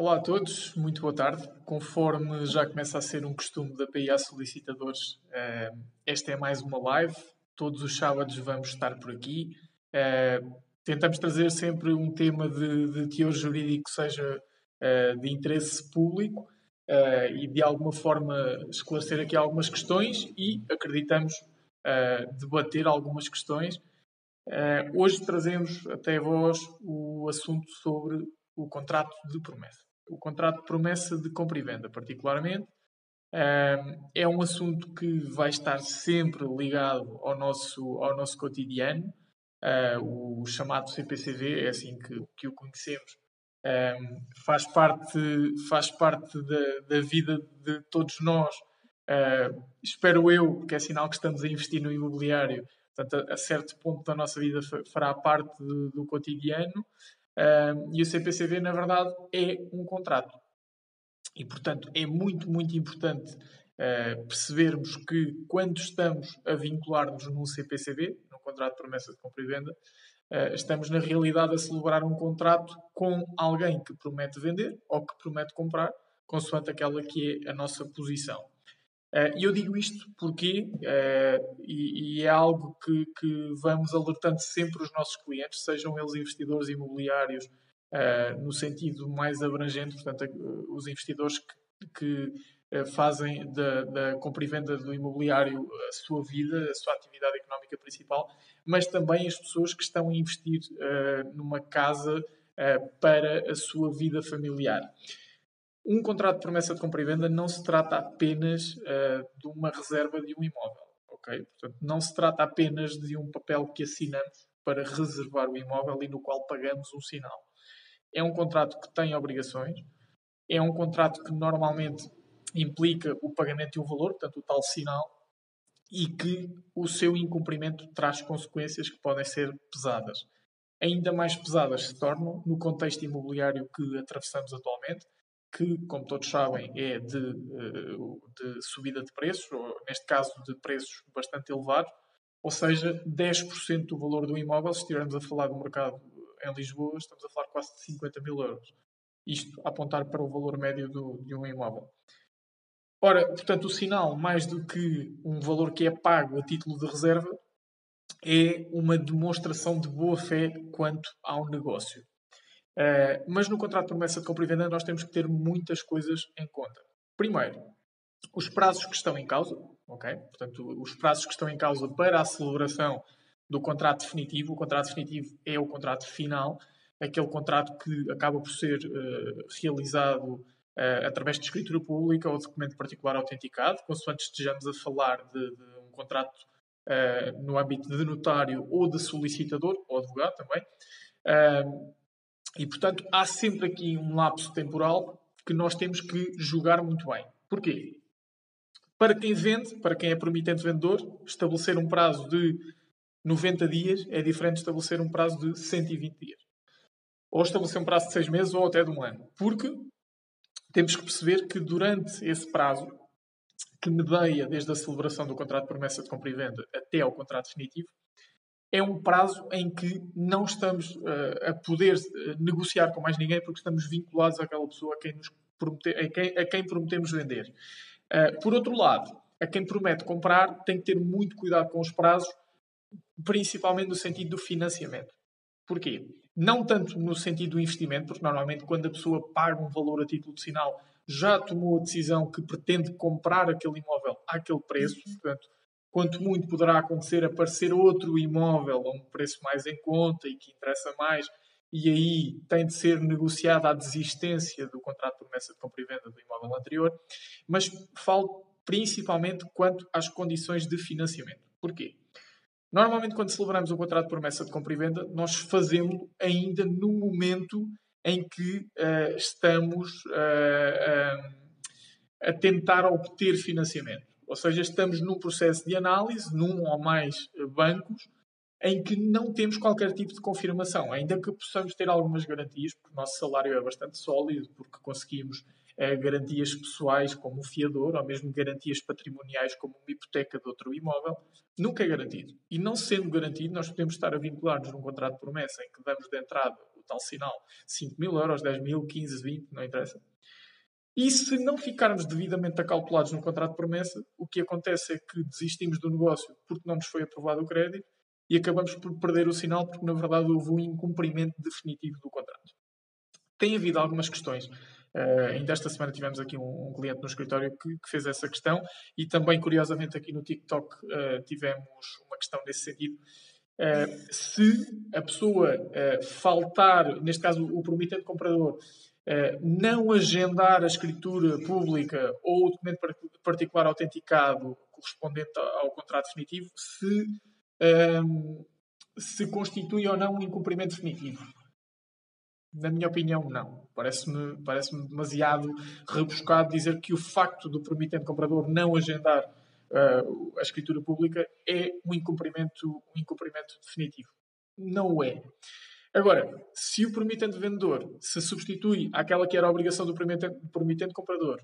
Olá a todos, muito boa tarde. Conforme já começa a ser um costume da PIA Solicitadores, eh, esta é mais uma live. Todos os sábados vamos estar por aqui. Eh, tentamos trazer sempre um tema de, de teor jurídico que seja eh, de interesse público e de alguma forma esclarecer aqui algumas questões e acreditamos debater algumas questões. Hoje trazemos até vós o assunto sobre o contrato de promessa o contrato de promessa de compra e venda, particularmente. é um assunto que vai estar sempre ligado ao nosso, ao nosso cotidiano, ah, o chamado CPCV, é assim que, que o conhecemos, faz parte, faz parte da, da vida de todos nós. Ah, espero eu, porque é sinal que estamos a investir no imobiliário, portanto, a, certo ponto da nossa vida fará parte do cotidiano. Uh, e o CPCV, na verdade, é um contrato. E, portanto, é muito, muito importante uh, percebermos que quando estamos a vincular-nos num CPCV, num contrato de promessa de compra e venda, uh, estamos, na realidade, a celebrar um contrato com alguém que promete vender ou que promete comprar, consoante aquela que é a nossa posição. Eh, e eu digo isto porque, uh, e, é algo que, que, vamos alertando sempre os nossos clientes, sejam eles investidores imobiliários uh, no sentido mais abrangente, portanto, os investidores que, que fazem da, da compra e venda do imobiliário a sua vida, a sua atividade económica principal, mas também as pessoas que estão a investir numa casa para a sua vida familiar um contrato de promessa de compra e venda não se trata apenas uh, de uma reserva de um imóvel, ok? Portanto, não se trata apenas de um papel que assinamos para reservar o imóvel e no qual pagamos um sinal. É um contrato que tem obrigações, é um contrato que normalmente implica o pagamento de um valor, portanto, o tal sinal, e que o seu incumprimento traz consequências que podem ser pesadas. Ainda mais pesadas se tornam no contexto imobiliário que atravessamos atualmente, que, como todos sabem, é de, eh, de subida de preços, ou neste caso de preços bastante elevados, ou seja, 10% do valor do imóvel, se estivermos a falar do mercado em Lisboa, estamos a falar quase de 50 mil euros. Isto a apontar para o valor médio do, de um imóvel. Ora, portanto, o sinal, mais do que um valor que é pago a título de reserva, é uma demonstração de boa fé quanto ao negócio. Uh, mas no contrato de promessa de compra e venda nós temos que ter muitas coisas em conta. Primeiro, os prazos que estão em causa, ok? Portanto, os prazos que estão em causa para a celebração do contrato definitivo. O contrato definitivo é o contrato final, aquele contrato que acaba por ser uh, realizado uh, através de escritura pública ou documento particular autenticado, consoante estejamos a falar de, de um contrato no âmbito de notário ou de solicitador, ou advogado também. E, portanto, há sempre aqui um lapso temporal que nós temos que julgar muito bem. Porquê? Para quem vende, para quem é promitente vendedor, estabelecer um prazo de 90 dias é diferente de estabelecer um prazo de 120 dias. Ou estabelecer um prazo de 6 meses ou até de um ano. Porque temos que perceber que durante esse prazo, que medeia desde a celebração do contrato de promessa de compra e venda até ao contrato definitivo, é um prazo em que não estamos uh, a poder uh, negociar com mais ninguém porque estamos vinculados àquela pessoa a quem, nos promete, a quem, a quem prometemos vender. Uh, por outro lado, a quem promete comprar tem que ter muito cuidado com os prazos, principalmente no sentido do financiamento. Porquê? Não tanto no sentido do investimento, porque normalmente quando a pessoa paga um valor a título de sinal, já tomou a decisão que pretende comprar aquele imóvel àquele preço, portanto, Quanto muito poderá acontecer aparecer outro imóvel a um preço mais em conta e que interessa mais, e aí tem de ser negociada a desistência do contrato de promessa de compra e venda do imóvel anterior, mas falo principalmente quanto às condições de financiamento. Porquê? Normalmente, quando celebramos o contrato de promessa de compra e venda, nós fazemos ainda no momento em que uh, estamos uh, uh, a tentar obter financiamento. Ou seja, estamos num processo de análise, num ou mais bancos, em que não temos qualquer tipo de confirmação, ainda que possamos ter algumas garantias, porque o nosso salário é bastante sólido, porque conseguimos eh, garantias pessoais como um fiador, ou mesmo garantias patrimoniais como uma hipoteca de outro imóvel, nunca é garantido. E não sendo garantido, nós podemos estar a vincular-nos num contrato de promessa em que damos de entrada o tal sinal, 5 mil euros, 10 mil, 15, 20, não interessa. E se não ficarmos devidamente acalculados no contrato de promessa, o que acontece é que desistimos do negócio porque não nos foi aprovado o crédito e acabamos por perder o sinal porque, na verdade, houve um incumprimento definitivo do contrato. Tem havido algumas questões. Uh, ainda esta semana tivemos aqui um, um cliente no escritório que, que, fez essa questão e também, curiosamente, aqui no TikTok uh, tivemos uma questão nesse sentido. Uh, se a pessoa faltar, neste caso o promitente comprador, não agendar a escritura pública ou o documento particular autenticado correspondente ao contrato definitivo, se, um, se constitui ou não um incumprimento definitivo. Na minha opinião, não. Parece-me parece demasiado rebuscado dizer que o facto do promitente comprador não agendar uh, a escritura pública é um incumprimento, um incumprimento definitivo. Não o é. Agora, se o promitente vendedor se substitui àquela que era a obrigação do promitente, promitente comprador,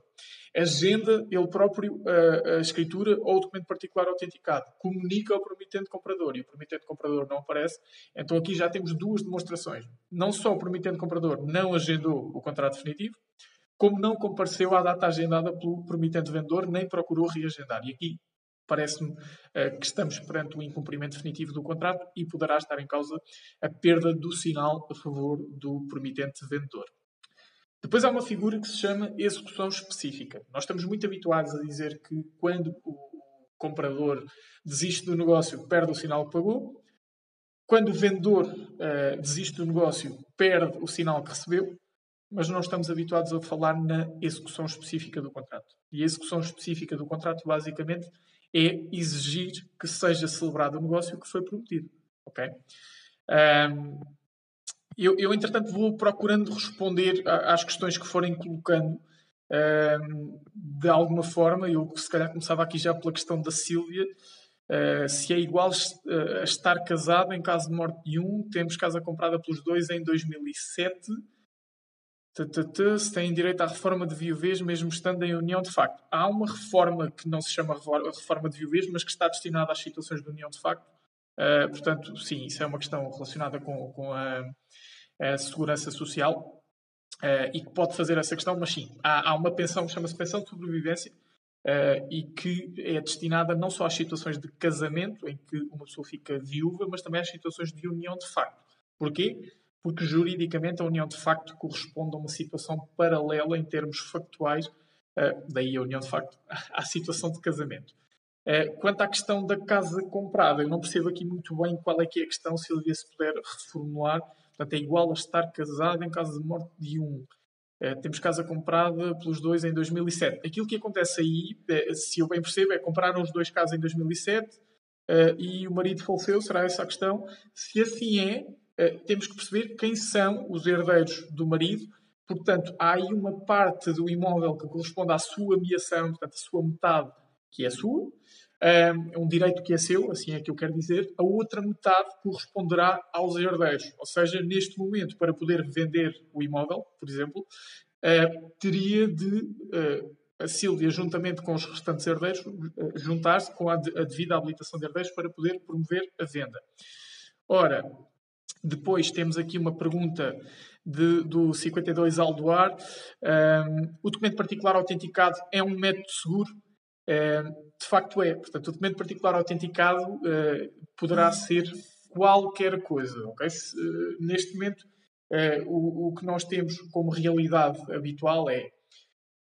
agenda ele próprio a, a, escritura ou o documento particular autenticado, comunica ao promitente comprador e o promitente comprador não aparece, então aqui já temos duas demonstrações. Não só o promitente comprador não agendou o contrato definitivo, como não compareceu à data agendada pelo promitente vendedor, nem procurou reagendar. E aqui parece-me uh, que estamos perante o incumprimento definitivo do contrato e poderá estar em causa a perda do sinal a favor do promitente vendedor. Depois há uma figura que se chama execução específica. Nós estamos muito habituados a dizer que quando o comprador desiste do negócio, perde o sinal que pagou. Quando o vendedor uh, desiste do negócio, perde o sinal que recebeu mas não estamos habituados a falar na execução específica do contrato. E a execução específica do contrato, basicamente, é exigir que seja celebrado o negócio que foi prometido. Ok? Um, eu, eu, entretanto, vou procurando responder às questões que forem colocando um, de alguma forma. Eu, se calhar, começava aqui já pela questão da Sílvia. Uh, se é igual uh, a estar casado em caso de morte de um, temos casa comprada pelos dois em 2007 se têm direito à reforma de viuvez mesmo estando em união de facto. Há uma reforma que não se chama reforma de viuvez, mas que está destinada às situações de união de facto. Uh, portanto, sim, isso é uma questão relacionada com, com a, a, segurança social uh, e que pode fazer essa questão, mas sim, há, há uma pensão que chama-se pensão de sobrevivência uh, e que é destinada não só às situações de casamento, em que uma pessoa fica viúva, mas também às situações de união de facto. Porquê? Porque juridicamente a união de facto corresponde a uma situação paralela em termos factuais, uh, daí a união de facto, à situação de casamento. Uh, quanto à questão da casa comprada, eu não percebo aqui muito bem qual é que é a questão, Silvia, se puder reformular. Portanto, é igual a estar casado em caso de morte de um. Uh, temos casa comprada pelos dois em 2007. Aquilo que acontece aí, se eu bem percebo, é compraram os dois casas em 2007 e o marido faleceu, será essa a questão? Se assim é, eh, temos que perceber quem são os herdeiros do marido. Portanto, há aí uma parte do imóvel que corresponde à sua ameação, portanto, a sua metade que é sua, é um direito que é seu, assim é que eu quero dizer, a outra metade corresponderá aos herdeiros. Ou seja, neste momento, para poder vender o imóvel, por exemplo, eh, teria de eh, a Sílvia, juntamente com os restantes herdeiros, juntar-se com a devida habilitação de herdeiros para poder promover a venda. Ora, depois temos aqui uma pergunta de, do 52 Aldoar. Um, o documento particular autenticado é um método seguro? Um, de facto é. Portanto, o documento particular autenticado uh, poderá ser qualquer coisa. Okay? Se, uh, neste momento, uh, o, o que nós temos como realidade habitual é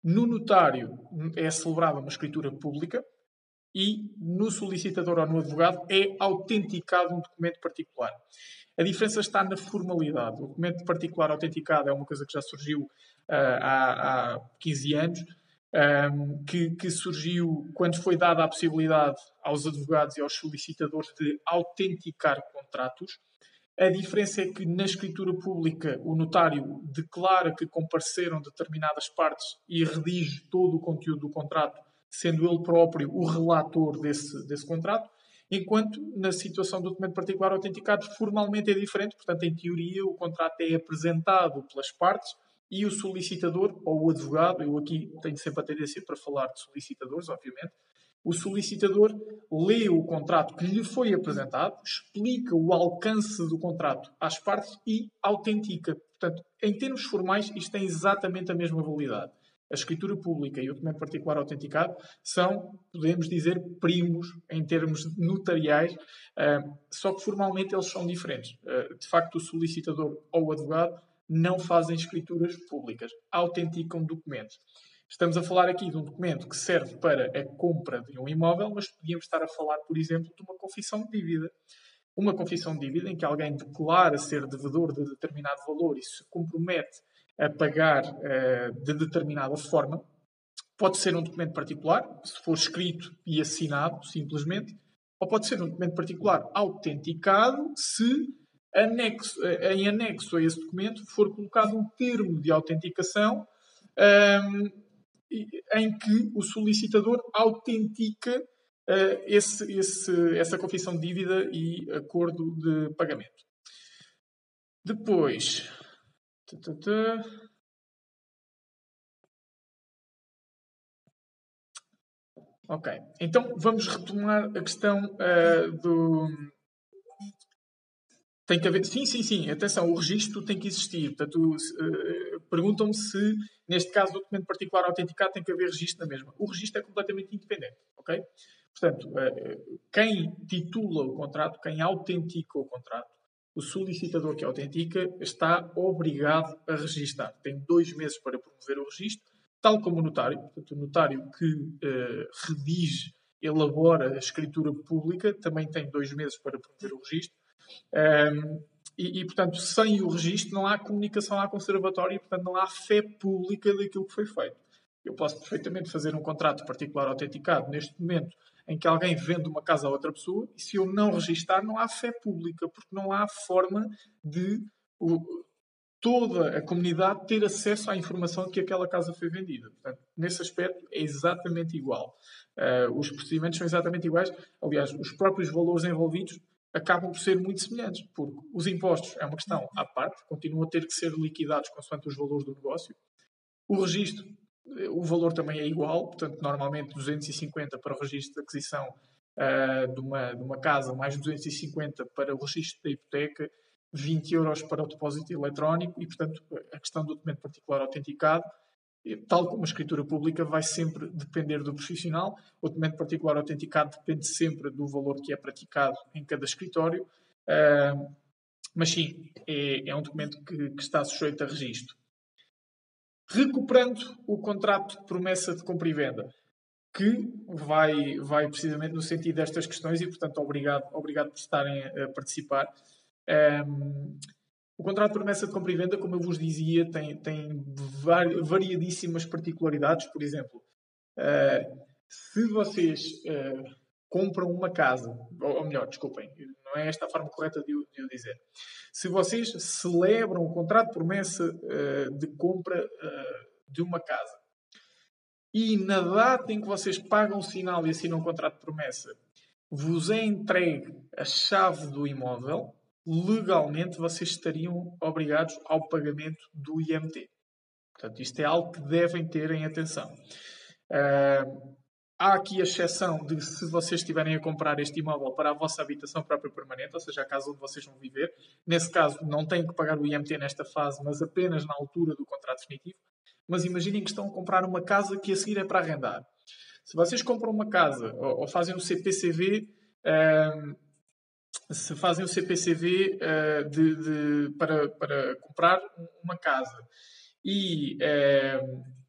no notário é celebrada uma escritura pública e no solicitador ou no advogado é autenticado um documento particular. A diferença está na formalidade. O documento particular autenticado é uma coisa que já surgiu uh, há, há 15 anos, um, que, que, surgiu quando foi dada a possibilidade aos advogados e aos solicitadores de autenticar contratos. A diferença é que na escritura pública o notário declara que compareceram determinadas partes e redige todo o conteúdo do contrato, sendo ele próprio o relator desse, desse contrato enquanto na situação do documento particular autenticado formalmente é diferente, portanto, em teoria, o contrato é apresentado pelas partes e o solicitador ou o advogado, eu aqui tenho sempre a tendência para falar de solicitadores, obviamente, O solicitador lê o contrato que lhe foi apresentado, explica o alcance do contrato às partes e autentica. Portanto, em termos formais, isto tem exatamente a mesma validade. A escritura pública e o documento particular autenticado são, podemos dizer, primos em termos notariais, uh, só que formalmente eles são diferentes. Uh, de facto, o solicitador ou o advogado não fazem escrituras públicas, autenticam documentos. Estamos a falar aqui de um documento que serve para a compra de um imóvel, mas podíamos estar a falar, por exemplo, de uma confissão de dívida. Uma confissão de dívida em que alguém declara ser devedor de determinado valor e se compromete a pagar uh, de determinada forma. Pode ser um documento particular, se for escrito e assinado, simplesmente, ou pode ser um documento particular autenticado se anexo, eh, em anexo a esse documento for colocado um termo de autenticação um, ehm, em que o solicitador autentica uh, esse, esse, essa confissão de dívida e acordo de pagamento. Depois. Ok, então vamos retomar a questão uh, do, tem que haver. Sim, sim, sim. Atenção, o registro tem que existir. Portanto, uh, perguntam-me se, neste caso, o documento particular autenticado tem que haver registro na mesma. O registro é completamente independente. Ok? Portanto, uh, quem titula o contrato, quem autentica o contrato, o solicitador que autentica está obrigado a registar. Tem dois meses para promover o registro, tal como o notário. Portanto, o notário que uh, redige, elabora a escritura pública, também tem dois meses para promover o registro um, e, e, portanto, sem o registro não há comunicação à conservatória e, portanto, não há fé pública daquilo que foi feito. Eu posso perfeitamente fazer um contrato particular autenticado neste momento em que alguém vende uma casa a outra pessoa e se eu não registar não há fé pública, porque não há forma de o, toda a comunidade ter acesso à informação de que aquela casa foi vendida. Portanto, nesse aspecto é exatamente igual. Uh, os procedimentos são exatamente iguais. Aliás, os próprios valores envolvidos acabam por ser muito semelhantes, porque os impostos é uma questão à parte, continuam a ter que ser liquidados consoante os valores do negócio. O registro, o valor também é igual, portanto, normalmente 250 para o registro de aquisição uh, de, uma, de uma casa, mais 250 para o registro da hipoteca, 20 euros para o depósito eletrónico e, portanto, a questão do documento particular autenticado tal como a escritura pública, vai sempre depender do profissional. O documento particular autenticado depende sempre do valor que é praticado em cada escritório. Uh, mas sim, é, é um documento que, que, está sujeito a registro. Recuperando o contrato de promessa de compra e venda, que vai, vai precisamente no sentido destas questões e, portanto, obrigado, obrigado por estarem a participar. Um, o contrato de promessa de compra e venda, como eu vos dizia, tem, tem variadíssimas particularidades. Por exemplo, uh, se vocês uh, compram uma casa, ou, melhor, desculpem, não é esta a forma correta de, o dizer. Se vocês celebram o contrato de promessa uh, de compra de uma casa e na data em que vocês pagam o sinal e assinam o contrato de promessa vos é entregue a chave do imóvel, legalmente vocês estariam obrigados ao pagamento do IMT. Portanto, isto é algo que devem ter em atenção. Uh, há aqui a exceção de se vocês estiverem a comprar este imóvel para a vossa habitação própria permanente, ou seja, a casa onde vocês vão viver. Nesse caso, não têm que pagar o IMT nesta fase, mas apenas na altura do contrato definitivo. Mas imaginem que estão a comprar uma casa que a seguir é para arrendar. Se vocês compram uma casa ou, fazem um CPCV, uh, se fazem o CPCV uh, eh, de, de, para, para comprar uma casa e uh,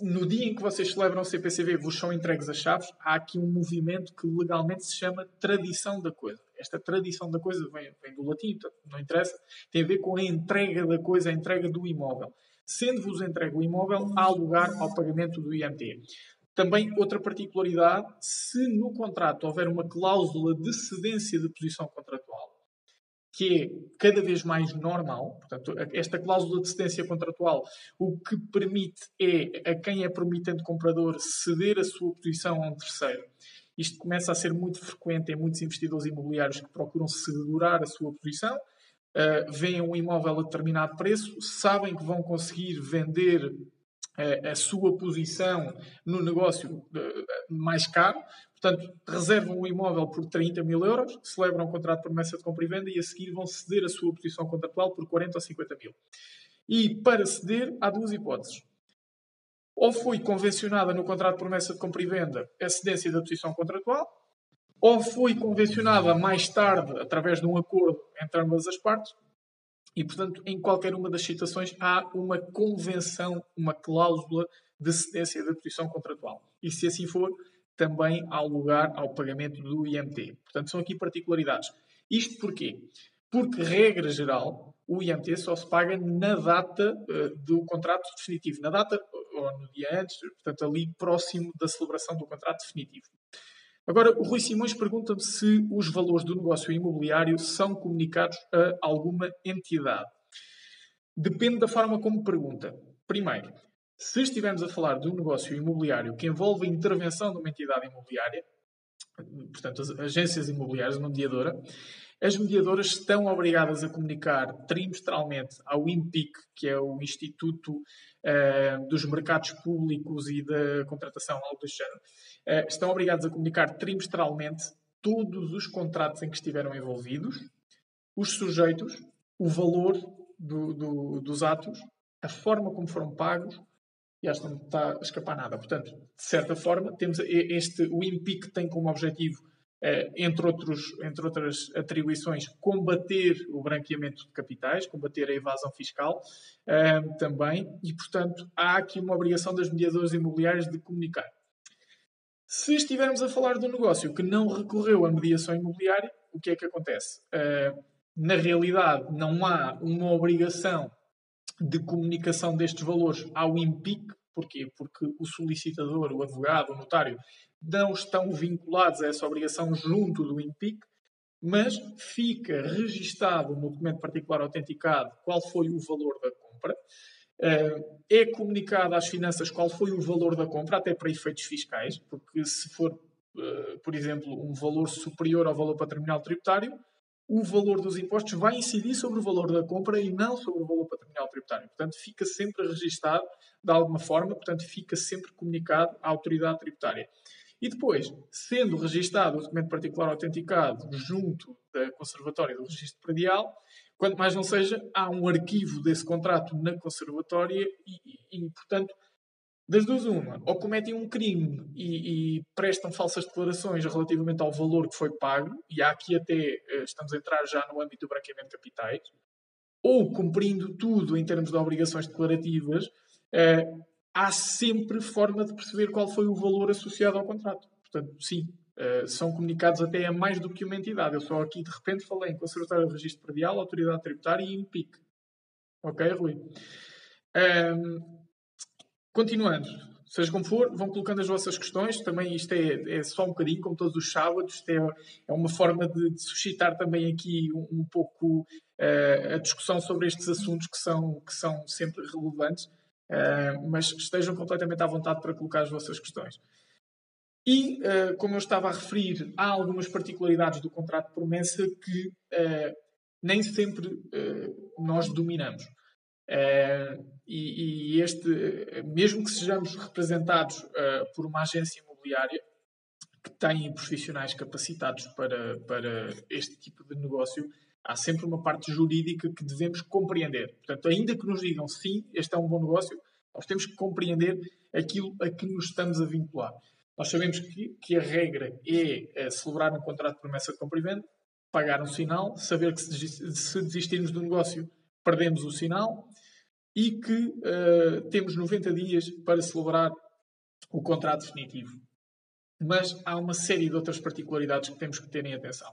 no dia em que vocês celebram o CPCV vos são entregues as chaves, há aqui um movimento que legalmente se chama tradição da coisa. Esta tradição da coisa vem, vem do latim, não interessa, tem a ver com a entrega da coisa, a entrega do imóvel. Sendo-vos entregue o imóvel, há lugar ao pagamento do IMT. Também, outra particularidade, se no contrato houver uma cláusula de cedência de posição contratual, que é cada vez mais normal, portanto, esta cláusula de cedência contratual o que permite é a quem é promitente comprador ceder a sua posição a um terceiro. Isto começa a ser muito frequente em muitos investidores imobiliários que procuram segurar a sua posição, uh, veem um imóvel a determinado preço, sabem que vão conseguir vender a, a sua posição no negócio mais caro. Portanto, reservam o imóvel por 30 mil euros, celebram um contrato de promessa de compra e venda e a seguir vão ceder a sua posição contratual por 40 ou 50 mil. E para ceder, há duas hipóteses. Ou foi convencionada no contrato de promessa de compra e venda a cedência da posição contratual, ou foi convencionada mais tarde, através de um acordo entre ambas as partes, e, portanto, em qualquer uma das situações há uma convenção, uma cláusula de cedência da posição contratual. E se assim for, também há lugar ao pagamento do IMT. Portanto, são aqui particularidades. Isto porquê? Porque, regra geral, o IMT só se paga na data uh, do contrato definitivo. Na data ou no dia antes, portanto, ali próximo da celebração do contrato definitivo. Agora, o Rui Simões pergunta-me se os valores do negócio imobiliário são comunicados a alguma entidade. Depende da forma como pergunta. Primeiro, se estivermos a falar de um negócio imobiliário que envolve a intervenção de uma entidade imobiliária, portanto, as agências imobiliárias, uma mediadora, as mediadoras estão obrigadas a comunicar trimestralmente ao IMPIC, que é o Instituto uh, dos Mercados Públicos e da Contratação, algo deste género, uh, estão obrigadas a comunicar trimestralmente todos os contratos em que estiveram envolvidos, os sujeitos, o valor do, do, dos atos, a forma como foram pagos, e acho que não está a escapar nada. Portanto, de certa forma, temos este, o IMPIC tem como objetivo eh, entre, outros, entre outras atribuições, combater o branqueamento de capitais, combater a evasão fiscal eh, também, e, portanto, há aqui uma obrigação das mediadoras imobiliárias de comunicar. Se estivermos a falar de um negócio que não recorreu à mediação imobiliária, o que é que acontece? Eh, na realidade, não há uma obrigação de comunicação destes valores ao IMPIC, Porquê? Porque o solicitador, o advogado, o notário, não estão vinculados a essa obrigação junto do INPIC, mas fica registado no documento particular autenticado qual foi o valor da compra, eh, é comunicado às finanças qual foi o valor da compra, até para efeitos fiscais, porque se for, eh, por exemplo, um valor superior ao valor patrimonial tributário, o valor dos impostos vai incidir sobre o valor da compra e não sobre o valor patrimonial tributário. Portanto, fica sempre registado de alguma forma, portanto, fica sempre comunicado à autoridade tributária. E depois, sendo registado o documento particular autenticado junto da Conservatória do Registro Predial, quanto mais não seja, há um arquivo desse contrato na Conservatória e, e, e portanto, das duas, uma, ou cometem um crime e, e, prestam falsas declarações relativamente ao valor que foi pago, e aqui até eh, estamos a entrar já no âmbito do branqueamento de capitais, ou cumprindo tudo em termos de obrigações declarativas, eh, há sempre forma de perceber qual foi o valor associado ao contrato. Portanto, sim, eh, são comunicados até a mais do que uma entidade. Eu só aqui de repente falei em Conservatório de Registro Predial, Autoridade Tributária e IMPIC. Ok, Rui? Um, Continuando, seja como for, vão colocando as vossas questões. Também isto é, é só um bocadinho, como todos os sábados. Isto é, é uma forma de, de, suscitar também aqui um, um pouco uh, a discussão sobre estes assuntos que são, que são sempre relevantes. Uh, mas estejam completamente à vontade para colocar as vossas questões. E, uh, como eu estava a referir, há algumas particularidades do contrato de promessa que nem sempre nós dominamos. E, e, este, mesmo que sejamos representados uh, por uma agência imobiliária que tem profissionais capacitados para, para este tipo de negócio, há sempre uma parte jurídica que devemos compreender. Portanto, ainda que nos digam sim, este é um bom negócio, nós temos que compreender aquilo a que nos estamos a vincular. Nós sabemos que, que a regra é, é celebrar um contrato de promessa de compra venda, pagar um sinal, saber que se desistirmos do negócio perdemos o sinal e que uh, temos 90 dias para celebrar o contrato definitivo. Mas há uma série de outras particularidades que temos que ter em atenção.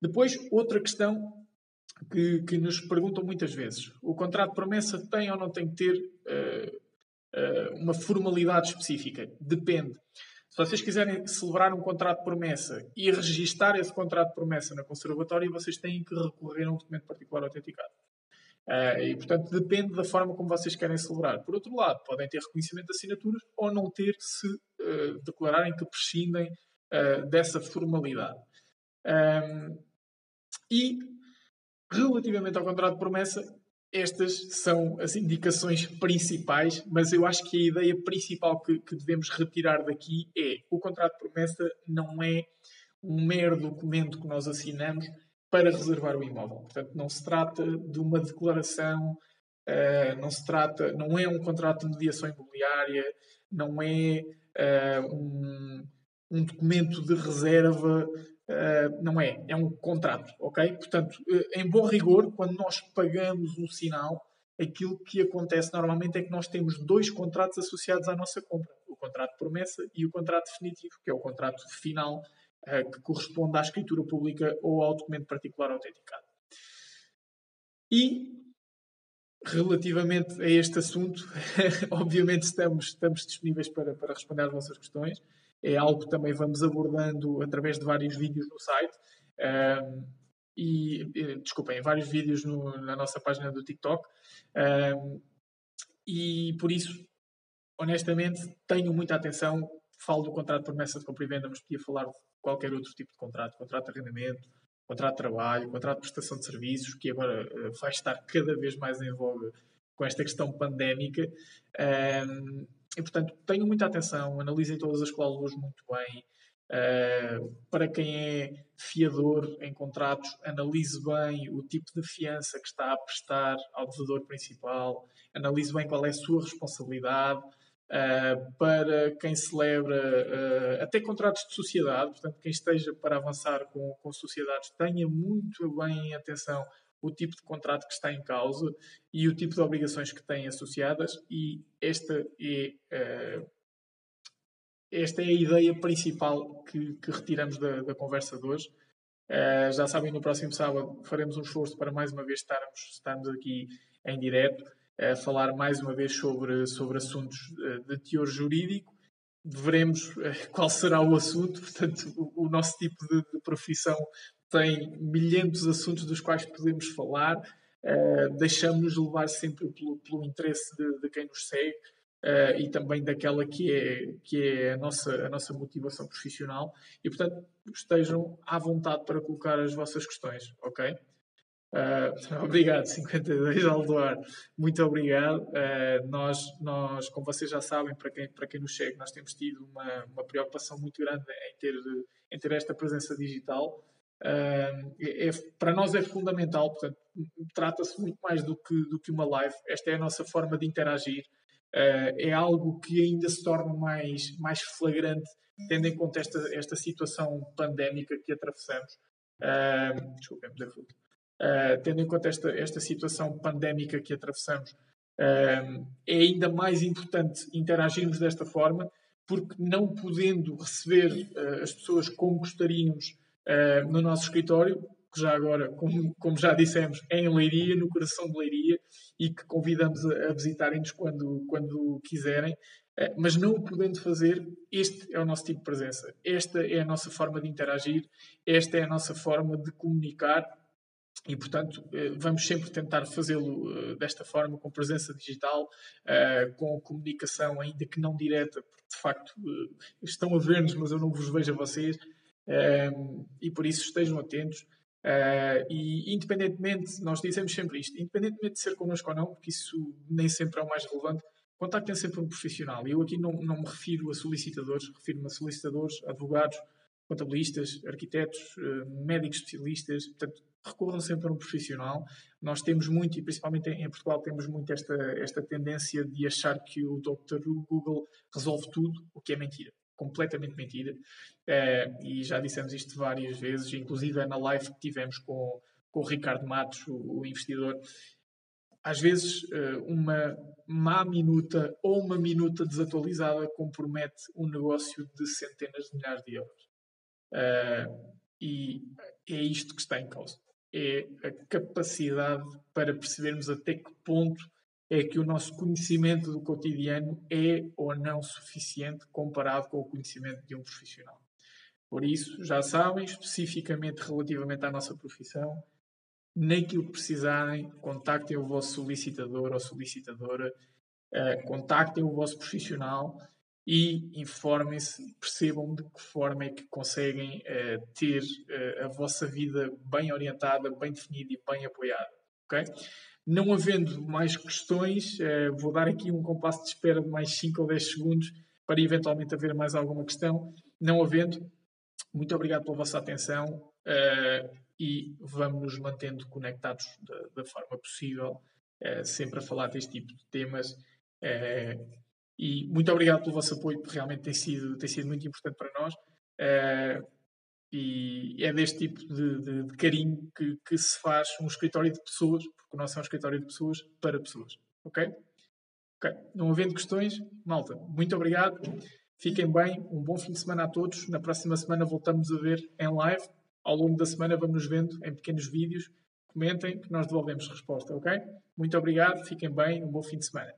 Depois, outra questão que, que nos perguntam muitas vezes: o contrato de promessa tem ou não tem que ter uh, uh, uma formalidade específica? Depende. Se vocês quiserem celebrar um contrato de promessa e registar esse contrato de promessa na conservatória, vocês têm que recorrer a um documento particular autenticado. Uh, e, portanto, depende da forma como vocês querem celebrar. Por outro lado, podem ter reconhecimento de assinaturas ou não ter se uh, declararem que prescindem uh, dessa formalidade. Um, e, relativamente ao contrato de promessa, estas são as indicações principais, mas eu acho que a ideia principal que, que devemos retirar daqui é o contrato de promessa não é um mero documento que nós assinamos para reservar o imóvel. Portanto, não se trata de uma declaração, uh, não se trata, não é um contrato de mediação imobiliária, não é uh, um, um, documento de reserva, uh, não é, é um contrato, ok? Portanto, em bom rigor, quando nós pagamos um sinal, aquilo que acontece normalmente é que nós temos dois contratos associados à nossa compra: o contrato de promessa e o contrato definitivo, que é o contrato final que corresponde à escritura pública ou ao documento particular autenticado. E, relativamente a este assunto, obviamente estamos, estamos disponíveis para, para responder às vossas questões. É algo que também vamos abordando através de vários vídeos no site. Um, e, desculpem, vários vídeos no, na nossa página do TikTok. Um, e por isso, honestamente, tenho muita atenção. Falo do contrato de promessa de compra e venda, mas podia falar de qualquer outro tipo de contrato, contrato de arrendamento, contrato de trabalho, contrato de prestação de serviços, que agora uh, vai estar cada vez mais em voga com esta questão pandémica. E, portanto, tenham muita atenção, analisem todas as cláusulas muito bem. Para quem é fiador em contratos, analise bem o tipo de fiança que está a prestar ao devedor principal, analise bem qual é a sua responsabilidade, Uh, para quem celebra uh, até contratos de sociedade, portanto, quem esteja para avançar com, com sociedades, tenha muito bem em atenção o tipo de contrato que está em causa e o tipo de obrigações que têm associadas, e esta é, uh, esta é a ideia principal que, que retiramos da, da, conversa de hoje. já sabem, no próximo sábado faremos um esforço para mais uma vez estarmos, estarmos aqui em direto a falar mais uma vez sobre, sobre assuntos eh, de teor jurídico. Veremos eh, qual será o assunto, portanto, o, nosso tipo de, de, profissão tem milhentos de assuntos dos quais podemos falar. Uh, Deixamos-nos levar sempre pelo, pelo interesse de, de, quem nos segue uh, e também daquela que é, que é a, nossa, a nossa motivação profissional. E, portanto, estejam à vontade para colocar as vossas questões, ok? Uh, obrigado, 52 Aldoar. Muito obrigado. Uh, nós, nós, como vocês já sabem, para quem, para quem nos segue, nós temos tido uma, uma preocupação muito grande em ter, em ter esta presença digital. Uh, é, para nós é fundamental, portanto, trata-se muito mais do que, do que uma live. Esta é a nossa forma de interagir. é algo que ainda se torna mais, mais flagrante, tendo em conta esta, esta situação pandémica que atravessamos. Uh, desculpem, fruto. Uh, tendo em conta esta, esta situação pandémica que atravessamos, uh, é ainda mais importante interagirmos desta forma, porque não podendo receber uh, as pessoas como gostaríamos no nosso escritório, que já agora, como, como, já dissemos, é em Leiria, no coração de Leiria, e que convidamos a, a visitarem-nos quando, quando quiserem, mas não o podendo fazer, este é o nosso tipo de presença, esta é a nossa forma de interagir, esta é a nossa forma de comunicar e, portanto, eh, vamos sempre tentar fazê-lo eh, desta forma, com presença digital, eh, com comunicação, ainda que não direta, porque de facto estão a ver-nos, mas eu não vos vejo a vocês, e por isso estejam atentos. E, independentemente, nós dizemos sempre isto, independentemente de ser connosco ou não, porque isso nem sempre é o mais relevante, contactem sempre um profissional. Eu aqui não, não me refiro a solicitadores, refiro-me a solicitadores, advogados, contabilistas, arquitetos, médicos especialistas, portanto, recorram sempre a um profissional. Nós temos muito, e principalmente em Portugal, temos muito esta, esta tendência de achar que o Dr. Google resolve tudo, o que é mentira. Completamente mentira. Uh, e já dissemos isto várias vezes, inclusive na live que tivemos com, com o Ricardo Matos, o, o investidor. Às vezes, uh, uma má minuta ou uma minuta desatualizada compromete um negócio de centenas de milhares de euros. Uh, e é isto que está em causa é a capacidade para percebermos até que ponto é que o nosso conhecimento do cotidiano é ou não suficiente comparado com o conhecimento de um profissional. Por isso, já sabem, especificamente relativamente à nossa profissão, naquilo que precisarem, contactem o vosso solicitador ou solicitadora, uh, contactem o vosso profissional e informem-se, percebam de que forma é que conseguem uh, ter uh, a vossa vida bem orientada, bem definida e bem apoiada. Okay? Não havendo mais questões, uh, vou dar aqui um compasso de espera de mais 5 ou 10 segundos para eventualmente haver mais alguma questão. Não havendo, muito obrigado pela vossa atenção e vamos nos mantendo conectados da, da forma possível, sempre a falar deste tipo de temas. E muito obrigado pelo vosso apoio, porque realmente tem sido, tem sido muito importante para nós. E é deste tipo de, de, de carinho que, que, se faz um escritório de pessoas, porque o nosso é um escritório de pessoas para pessoas. Ok? Ok. Não havendo questões, malta, muito obrigado. Fiquem bem, um bom fim de semana a todos. Na próxima semana voltamos a ver em live. Ao longo da semana vamos vendo em pequenos vídeos. Comentem que nós devolvemos resposta, ok? Muito obrigado, fiquem bem, um bom fim de semana.